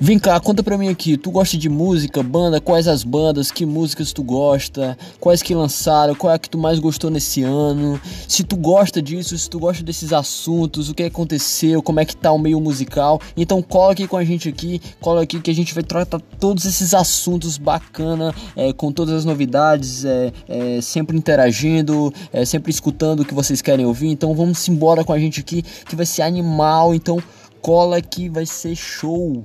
Vem cá, conta pra mim aqui, tu gosta de música, banda, quais as bandas, que músicas tu gosta, quais que lançaram, qual é a que tu mais gostou nesse ano, se tu gosta disso, se tu gosta desses assuntos, o que aconteceu, como é que tá o meio musical, então cola aqui com a gente aqui, cola aqui que a gente vai tratar todos esses assuntos bacana, é, com todas as novidades, é, é, sempre interagindo, é, sempre escutando o que vocês querem ouvir, então vamos embora com a gente aqui, que vai ser animal, então cola aqui, vai ser show.